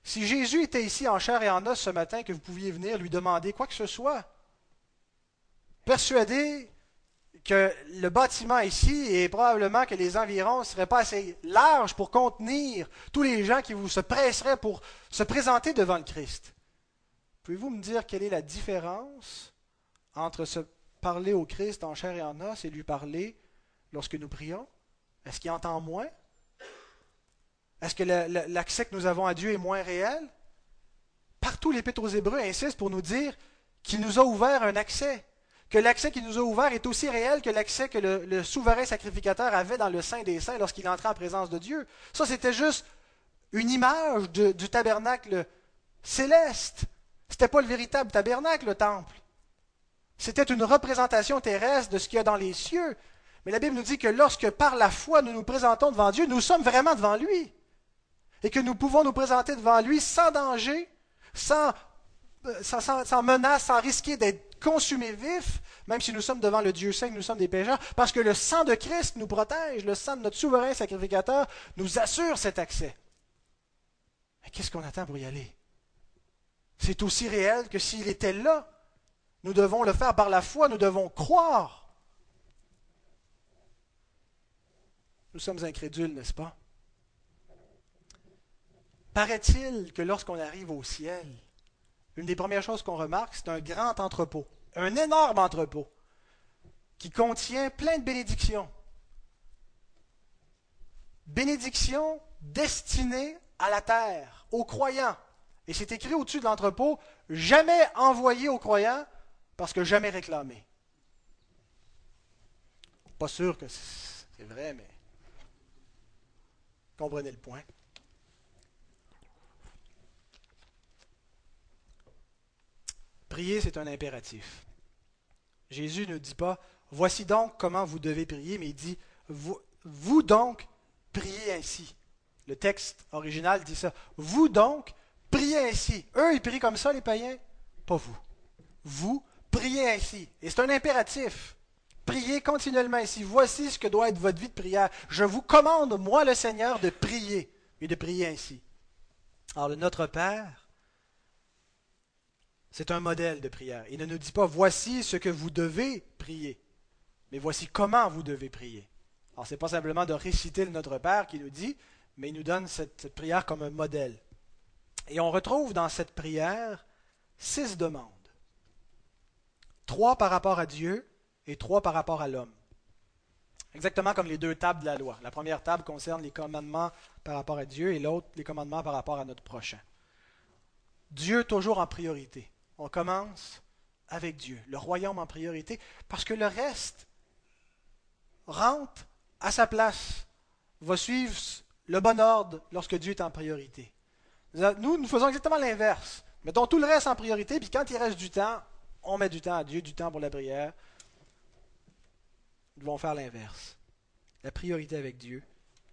Si Jésus était ici en chair et en os ce matin, que vous pouviez venir lui demander quoi que ce soit, persuadé que le bâtiment ici et probablement que les environs ne seraient pas assez larges pour contenir tous les gens qui vous se presseraient pour se présenter devant le Christ. Pouvez-vous me dire quelle est la différence entre se parler au Christ en chair et en os et lui parler lorsque nous prions? Est-ce qu'il entend moins? Est-ce que l'accès que nous avons à Dieu est moins réel? Partout, l'Épître aux Hébreux insiste pour nous dire qu'il nous a ouvert un accès que l'accès qu'il nous a ouvert est aussi réel que l'accès que le, souverain sacrificateur avait dans le Saint des Saints lorsqu'il entrait en présence de Dieu. Ça, c'était juste une image du tabernacle céleste. Ce n'était pas le véritable tabernacle, le temple. C'était une représentation terrestre de ce qu'il y a dans les cieux. Mais la Bible nous dit que lorsque par la foi nous nous présentons devant Dieu, nous sommes vraiment devant lui. Et que nous pouvons nous présenter devant lui sans danger, sans, euh, sans, sans menace, sans risquer d'être consumés vifs, même si nous sommes devant le Dieu saint, nous sommes des pécheurs, parce que le sang de Christ nous protège, le sang de notre souverain sacrificateur nous assure cet accès. Mais qu'est-ce qu'on attend pour y aller? C'est aussi réel que s'il était là. Nous devons le faire par la foi, nous devons croire. Nous sommes incrédules, n'est-ce pas? Paraît-il que lorsqu'on arrive au ciel, une des premières choses qu'on remarque, c'est un grand entrepôt, un énorme entrepôt, qui contient plein de bénédictions. Bénédictions destinées à la terre, aux croyants. Et c'est écrit au-dessus de l'entrepôt, jamais envoyé aux croyants, parce que jamais réclamé. Pas sûr que c'est vrai, mais comprenez le point. Prier, c'est un impératif. Jésus ne dit pas, voici donc comment vous devez prier, mais il dit, vous, donc, priez ainsi. Le texte original dit ça. Vous donc, priez ainsi. Eux, ils prient comme ça, les païens? Pas vous. Vous, priez ainsi. Et c'est un impératif. Priez continuellement ainsi. Voici ce que doit être votre vie de prière. Je vous commande, moi le Seigneur, de prier et de prier ainsi. Alors, le Notre Père, c'est un modèle de prière. Il ne nous dit pas voici ce que vous devez prier, mais voici comment vous devez prier. Alors, ce n'est pas simplement de réciter le Notre Père qui nous dit, mais il nous donne cette prière comme un modèle. Et on retrouve dans cette prière six demandes. Trois par rapport à Dieu et trois par rapport à l'homme. Exactement comme les deux tables de la loi. La première table concerne les commandements par rapport à Dieu et l'autre les commandements par rapport à notre prochain. Dieu toujours en priorité. On commence avec Dieu, le royaume en priorité, parce que le reste rentre à sa place, va suivre le bon ordre lorsque Dieu est en priorité. Nous, nous faisons exactement l'inverse. Mettons tout le reste en priorité, puis quand il reste du temps, on met du temps à Dieu, du temps pour la prière. Nous devons faire l'inverse. La priorité avec Dieu.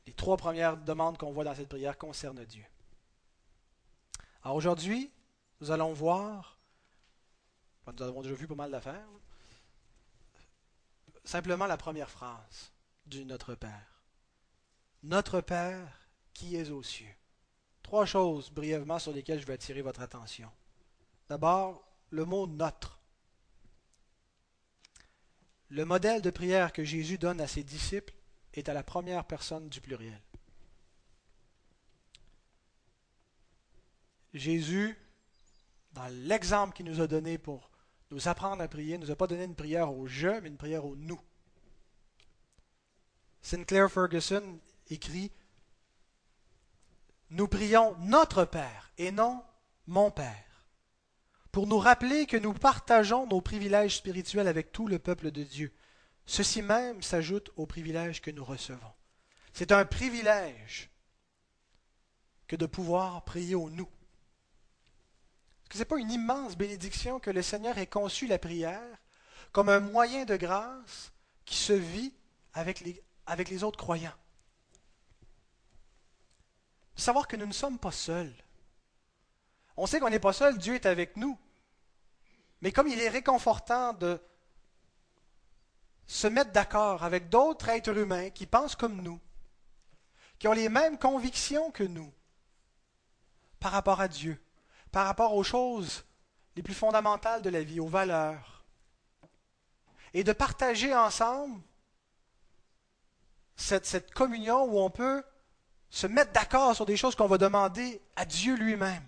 Les trois premières demandes qu'on voit dans cette prière concernent Dieu. Alors aujourd'hui, nous allons voir, nous avons déjà vu pas mal d'affaires, simplement la première phrase du Notre Père. Notre Père qui est aux cieux. Trois choses brièvement sur lesquelles je vais attirer votre attention. D'abord, le mot notre. Le modèle de prière que Jésus donne à ses disciples est à la première personne du pluriel. Jésus, dans l'exemple qu'il nous a donné pour nous apprendre à prier, ne nous a pas donné une prière au je, mais une prière au nous. Sinclair Ferguson écrit Nous prions notre Père et non mon Père, pour nous rappeler que nous partageons nos privilèges spirituels avec tout le peuple de Dieu. Ceci même s'ajoute aux privilèges que nous recevons. C'est un privilège que de pouvoir prier au nous. Ce n'est pas une immense bénédiction que le Seigneur ait conçu la prière comme un moyen de grâce qui se vit avec les, avec les autres croyants? Savoir que nous ne sommes pas seuls. On sait qu'on n'est pas seul, Dieu est avec nous. Mais comme il est réconfortant de se mettre d'accord avec d'autres êtres humains qui pensent comme nous, qui ont les mêmes convictions que nous par rapport à Dieu, par rapport aux choses les plus fondamentales de la vie, aux valeurs, et de partager ensemble cette, communion où on peut se mettre d'accord sur des choses qu'on va demander à Dieu lui-même.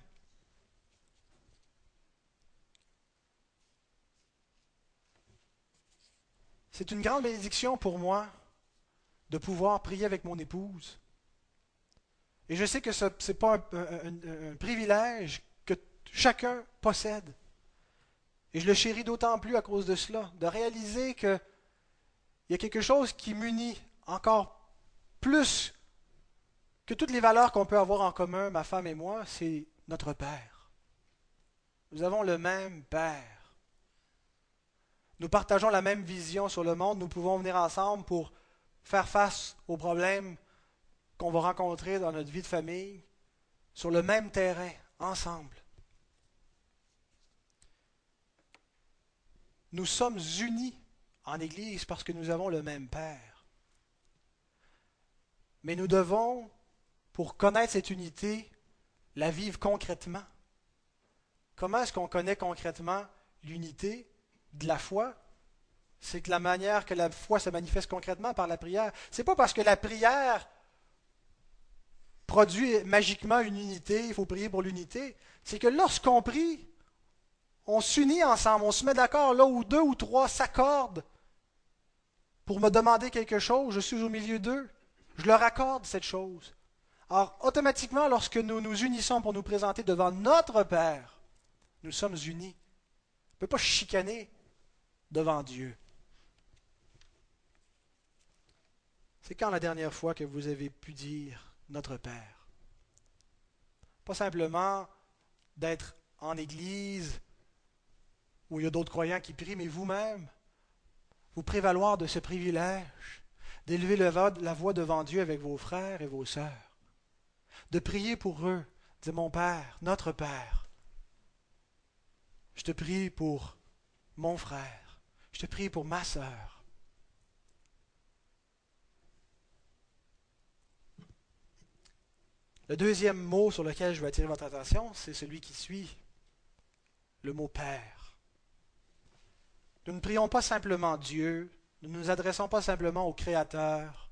C'est une grande bénédiction pour moi de pouvoir prier avec mon épouse. Et je sais que ce n'est pas un, privilège chacun possède. Et je le chéris d'autant plus à cause de cela, de réaliser qu'il y a quelque chose qui m'unit encore plus que toutes les valeurs qu'on peut avoir en commun, ma femme et moi, c'est notre Père. Nous avons le même Père. Nous partageons la même vision sur le monde. Nous pouvons venir ensemble pour faire face aux problèmes qu'on va rencontrer dans notre vie de famille sur le même terrain, ensemble. Nous sommes unis en Église parce que nous avons le même Père. Mais nous devons, pour connaître cette unité, la vivre concrètement. Comment est-ce qu'on connaît concrètement l'unité? De la foi C'est que la manière que la foi se manifeste concrètement par la prière. C'est pas parce que la prière produit magiquement une unité, il faut prier pour l'unité. C'est que lorsqu'on prie, on s'unit ensemble, on se met d'accord là où deux ou trois s'accordent pour me demander quelque chose, je suis au milieu d'eux, je leur accorde cette chose. Alors, automatiquement, lorsque nous nous unissons pour nous présenter devant notre Père, nous sommes unis. On ne peut pas chicaner devant Dieu. C'est quand la dernière fois que vous avez pu dire notre Père? Pas simplement d'être en Église où il y a d'autres croyants qui prient, mais vous-même, vous prévaloir de ce privilège d'élever la voix devant Dieu avec vos frères et vos sœurs, de prier pour eux, de mon Père, notre Père, je te prie pour mon frère, je te prie pour ma sœur. Le deuxième mot sur lequel je veux attirer votre attention, c'est celui qui suit, le mot Père. Nous ne prions pas simplement Dieu, nous ne nous adressons pas simplement au Créateur,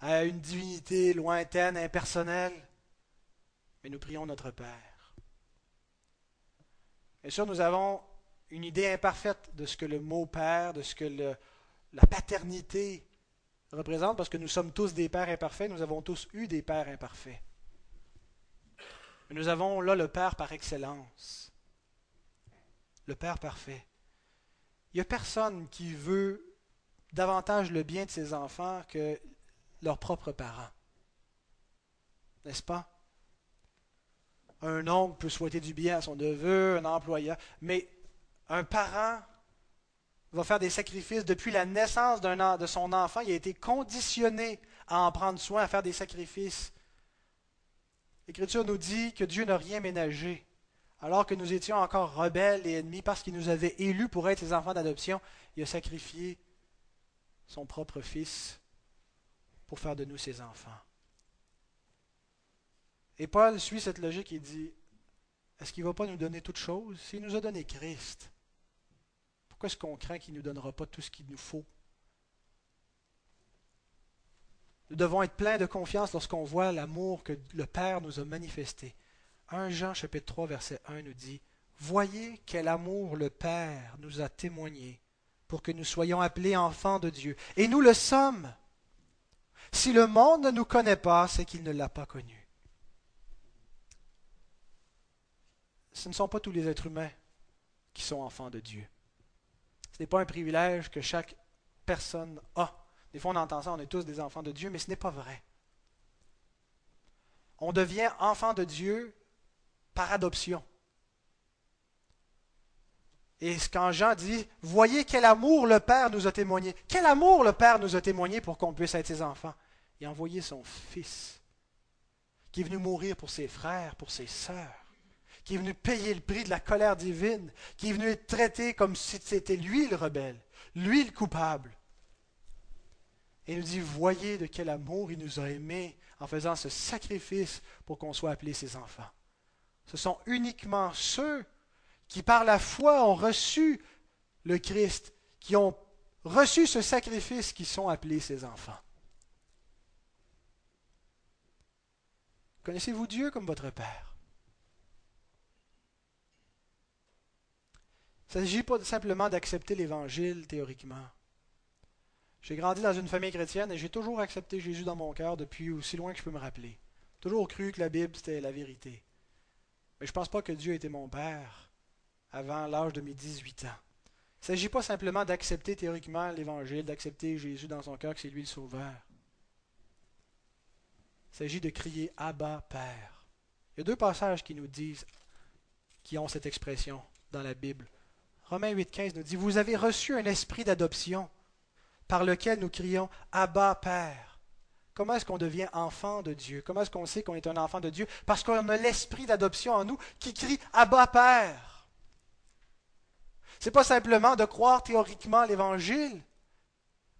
à une divinité lointaine, impersonnelle, mais nous prions notre Père. Bien sûr, nous avons une idée imparfaite de ce que le mot Père, de ce que la paternité représente, parce que nous sommes tous des pères imparfaits, nous avons tous eu des pères imparfaits. Mais nous avons là le Père par excellence, le Père parfait. Il n'y a personne qui veut davantage le bien de ses enfants que leurs propres parents. n'est-ce pas? Un oncle peut souhaiter du bien à son neveu, un employeur, mais un parent va faire des sacrifices depuis la naissance de son enfant. Il a été conditionné à en prendre soin, à faire des sacrifices. L'Écriture nous dit que Dieu n'a rien ménagé. Alors que nous étions encore rebelles et ennemis parce qu'il nous avait élus pour être ses enfants d'adoption, il a sacrifié son propre fils pour faire de nous ses enfants. Et Paul suit cette logique et dit, est-ce qu'il ne va pas nous donner toute chose S'il nous a donné Christ, pourquoi est-ce qu'on craint qu'il ne nous donnera pas tout ce qu'il nous faut? Nous devons être pleins de confiance lorsqu'on voit l'amour que le Père nous a manifesté. 1 Jean chapitre 3 verset 1 nous dit Voyez quel amour le Père nous a témoigné pour que nous soyons appelés enfants de Dieu. Et nous le sommes. Si le monde ne nous connaît pas, c'est qu'il ne l'a pas connu. Ce ne sont pas tous les êtres humains qui sont enfants de Dieu. Ce n'est pas un privilège que chaque personne a. Des fois, on entend ça, on est tous des enfants de Dieu, mais ce n'est pas vrai. On devient enfant de Dieu par adoption. Et quand Jean dit, voyez quel amour le Père nous a témoigné. Quel amour le Père nous a témoigné pour qu'on puisse être ses enfants. Il a envoyé son Fils, qui est venu mourir pour ses frères, pour ses sœurs, qui est venu payer le prix de la colère divine, qui est venu être traité comme si c'était lui le rebelle, lui le coupable. Et il nous dit, voyez de quel amour il nous a aimés en faisant ce sacrifice pour qu'on soit appelés ses enfants. Ce sont uniquement ceux qui par la foi ont reçu le Christ, qui ont reçu ce sacrifice, qui sont appelés ses enfants. Connaissez-vous Dieu comme votre Père? Il ne s'agit pas simplement d'accepter l'Évangile théoriquement. J'ai grandi dans une famille chrétienne et j'ai toujours accepté Jésus dans mon cœur depuis aussi loin que je peux me rappeler. Toujours cru que la Bible, c'était la vérité. Mais je ne pense pas que Dieu était mon Père avant l'âge de mes 18 ans. Il ne s'agit pas simplement d'accepter théoriquement l'Évangile, d'accepter Jésus dans son cœur, que c'est lui le Sauveur. Il s'agit de crier Abba, Père. Il y a deux passages qui nous disent, qui ont cette expression dans la Bible. Romains 8,15 nous dit Vous avez reçu un esprit d'adoption par lequel nous crions Abba, Père. Comment est-ce qu'on devient enfant de Dieu? Comment est-ce qu'on sait qu'on est un enfant de Dieu? Parce qu'on a l'esprit d'adoption en nous qui crie Abba Père. Ce n'est pas simplement de croire théoriquement l'Évangile,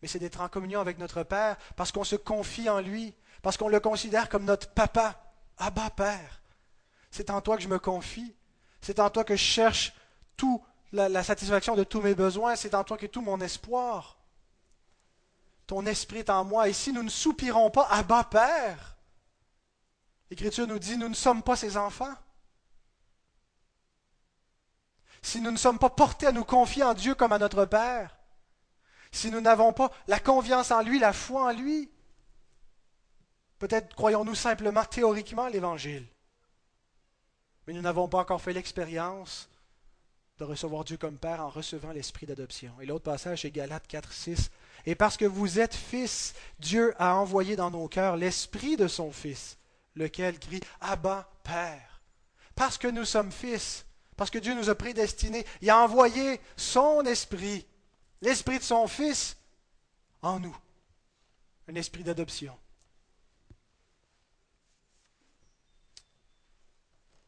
mais c'est d'être en communion avec notre Père parce qu'on se confie en lui, parce qu'on le considère comme notre papa. Abba Père. C'est en toi que je me confie. C'est en toi que je cherche tout, la, satisfaction de tous mes besoins. C'est en toi que tout mon espoir ton esprit est en moi. Et si nous ne soupirons pas, à bas Père, l'Écriture nous dit, nous ne sommes pas ses enfants. Si nous ne sommes pas portés à nous confier en Dieu comme à notre Père, si nous n'avons pas la confiance en lui, la foi en lui, peut-être croyons-nous simplement théoriquement l'Évangile, mais nous n'avons pas encore fait l'expérience de recevoir Dieu comme Père en recevant l'esprit d'adoption. Et l'autre passage, c'est Galates 4, 6. Et parce que vous êtes fils, Dieu a envoyé dans nos cœurs l'esprit de son Fils, lequel crie Abba, Père. Parce que nous sommes fils, parce que Dieu nous a prédestinés, il a envoyé son esprit, l'esprit de son Fils, en nous. Un esprit d'adoption.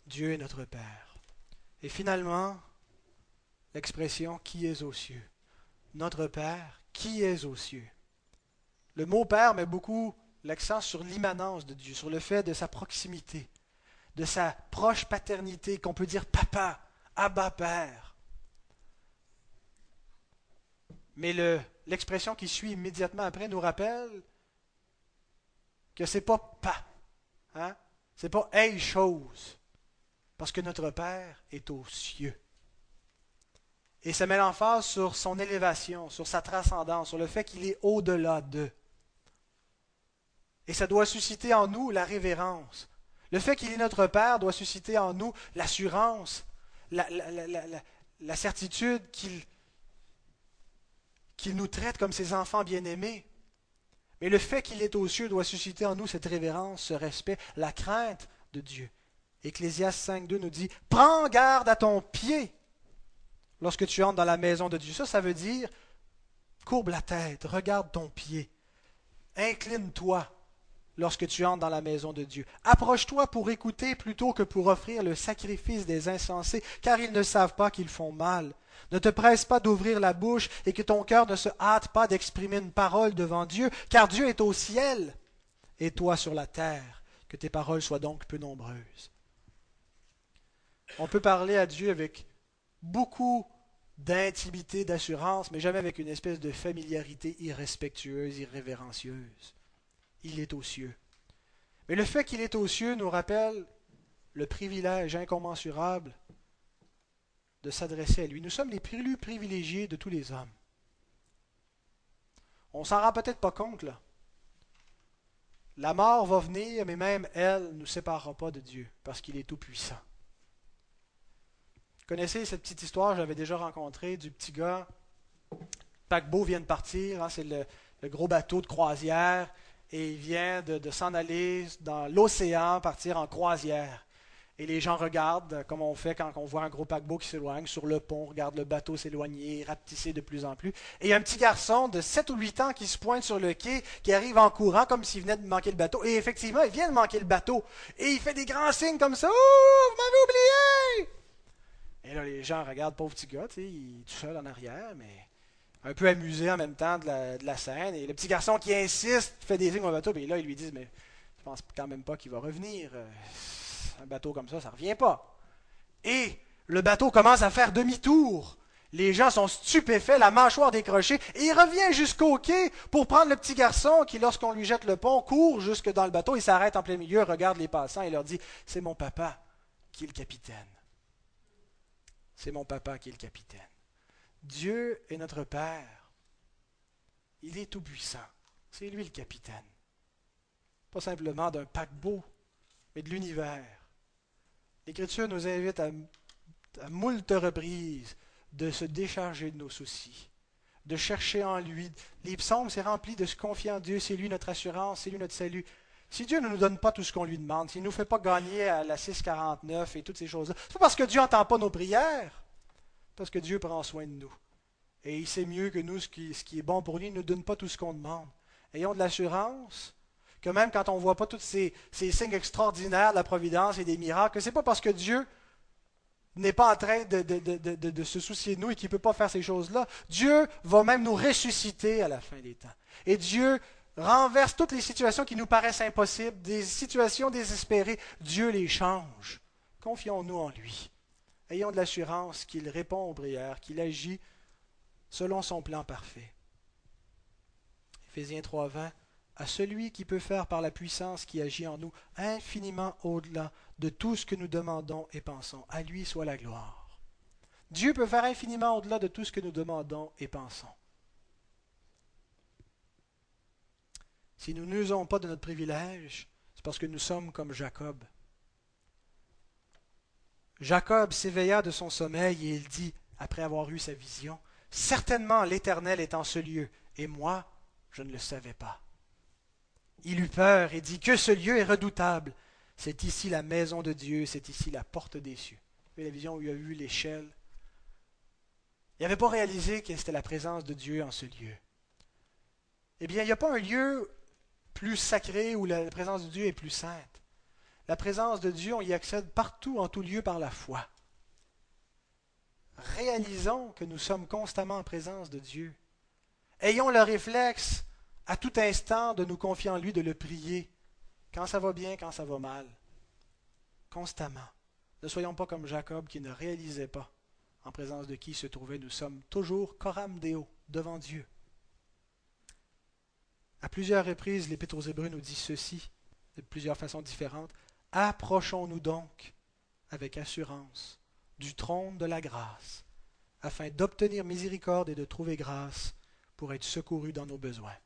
Dieu est notre Père. Et finalement, l'expression qui est aux cieux. Notre Père qui est aux cieux. Le mot Père met beaucoup l'accent sur l'immanence de Dieu, sur le fait de sa proximité, de sa proche paternité, qu'on peut dire Papa, Abba Père. Mais l'expression qui suit immédiatement après nous rappelle que c'est pas pas, hein? c'est pas hey chose, parce que notre Père est aux cieux. Et ça met l'emphase sur son élévation, sur sa transcendance, sur le fait qu'il est au-delà d'eux. Et ça doit susciter en nous la révérence. Le fait qu'il est notre Père doit susciter en nous l'assurance, la, certitude qu'il qu'il nous traite comme ses enfants bien-aimés. Mais le fait qu'il est aux cieux doit susciter en nous cette révérence, ce respect, la crainte de Dieu. Ecclésiaste 5.2 nous dit, prends garde à ton pied lorsque tu entres dans la maison de Dieu. Ça, ça veut dire, courbe la tête, regarde ton pied, incline-toi lorsque tu entres dans la maison de Dieu. Approche-toi pour écouter plutôt que pour offrir le sacrifice des insensés, car ils ne savent pas qu'ils font mal. Ne te presse pas d'ouvrir la bouche et que ton cœur ne se hâte pas d'exprimer une parole devant Dieu, car Dieu est au ciel et toi sur la terre. Que tes paroles soient donc peu nombreuses. On peut parler à Dieu avec beaucoup d'intimité, d'assurance, mais jamais avec une espèce de familiarité irrespectueuse, irrévérencieuse. Il est aux cieux. Mais le fait qu'il est aux cieux nous rappelle le privilège incommensurable de s'adresser à lui. Nous sommes les plus privilégiés de tous les hommes. On s'en rend peut-être pas compte, là. La mort va venir, mais même elle ne nous séparera pas de Dieu, parce qu'il est tout-puissant. Connaissez cette petite histoire, j'avais déjà rencontré, du petit gars. Paquebot vient de partir, hein, c'est le, gros bateau de croisière, et il vient de s'en aller dans l'océan, partir en croisière. Et les gens regardent, euh, comme on fait quand on voit un gros paquebot qui s'éloigne sur le pont, on regarde le bateau s'éloigner, rapetisser de plus en plus. Et un petit garçon de 7 ou 8 ans qui se pointe sur le quai, qui arrive en courant comme s'il venait de manquer le bateau. Et effectivement, il vient de manquer le bateau. Et il fait des grands signes comme ça. Oh, vous m'avez oublié! Et là, les gens regardent, pauvre petit gars, il est tout seul en arrière, mais un peu amusé en même temps de la, scène. Et le petit garçon qui insiste, fait des signes au bateau, et là, ils lui disent, mais je pense quand même pas qu'il va revenir. Euh, un bateau comme ça, ça ne revient pas. Et le bateau commence à faire demi-tour. Les gens sont stupéfaits, la mâchoire décrochée, et il revient jusqu'au quai pour prendre le petit garçon qui, lorsqu'on lui jette le pont, court jusque dans le bateau, il s'arrête en plein milieu, regarde les passants et leur dit C'est mon papa qui est le capitaine. C'est mon papa qui est le capitaine. Dieu est notre Père. Il est tout-puissant. C'est lui le capitaine. Pas simplement d'un paquebot, mais de l'univers. L'Écriture nous invite à, à moult reprises de se décharger de nos soucis, de chercher en lui. Les psaumes, c'est rempli de se confier en Dieu, c'est lui notre assurance, c'est lui notre salut. Si Dieu ne nous donne pas tout ce qu'on lui demande, s'il ne nous fait pas gagner à la 649 et toutes ces choses-là, c'est pas parce que Dieu n'entend pas nos prières, parce que Dieu prend soin de nous. Et il sait mieux que nous ce qui, est bon pour lui, il ne nous donne pas tout ce qu'on demande. Ayons de l'assurance que même quand on ne voit pas tous ces, signes extraordinaires de la providence et des miracles, ce n'est pas parce que Dieu n'est pas en train de, se soucier de nous et qu'il ne peut pas faire ces choses-là. Dieu va même nous ressusciter à la fin des temps. Et Dieu renverse toutes les situations qui nous paraissent impossibles, des situations désespérées. Dieu les change. Confions-nous en lui. Ayons de l'assurance qu'il répond aux prières, qu'il agit selon son plan parfait. Éphésiens 3.20 à celui qui peut faire par la puissance qui agit en nous infiniment au-delà de tout ce que nous demandons et pensons. À lui soit la gloire. Dieu peut faire infiniment au-delà de tout ce que nous demandons et pensons. Si nous n'usons pas de notre privilège, c'est parce que nous sommes comme Jacob. Jacob s'éveilla de son sommeil et il dit, après avoir eu sa vision, Certainement l'Éternel est en ce lieu, et moi, je ne le savais pas. Il eut peur et dit que ce lieu est redoutable. C'est ici la maison de Dieu, c'est ici la porte des cieux. Vous la vision où il a vu l'échelle. Il n'avait pas réalisé que c'était la présence de Dieu en ce lieu. Eh bien, il n'y a pas un lieu plus sacré où la présence de Dieu est plus sainte. La présence de Dieu, on y accède partout, en tout lieu, par la foi. Réalisons que nous sommes constamment en présence de Dieu. Ayons le réflexe à tout instant de nous confier en lui, de le prier, quand ça va bien, quand ça va mal, constamment. Ne soyons pas comme Jacob qui ne réalisait pas en présence de qui se trouvait. Nous sommes toujours coram deo, devant Dieu. À plusieurs reprises, l'Épître aux Hébreux nous dit ceci, de plusieurs façons différentes. Approchons-nous donc avec assurance du trône de la grâce, afin d'obtenir miséricorde et de trouver grâce pour être secourus dans nos besoins.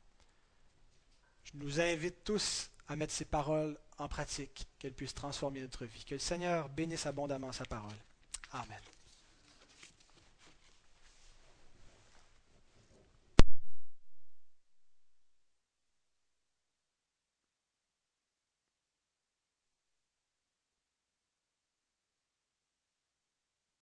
Je nous invite tous à mettre ces paroles en pratique, qu'elles puissent transformer notre vie. Que le Seigneur bénisse abondamment sa parole. Amen.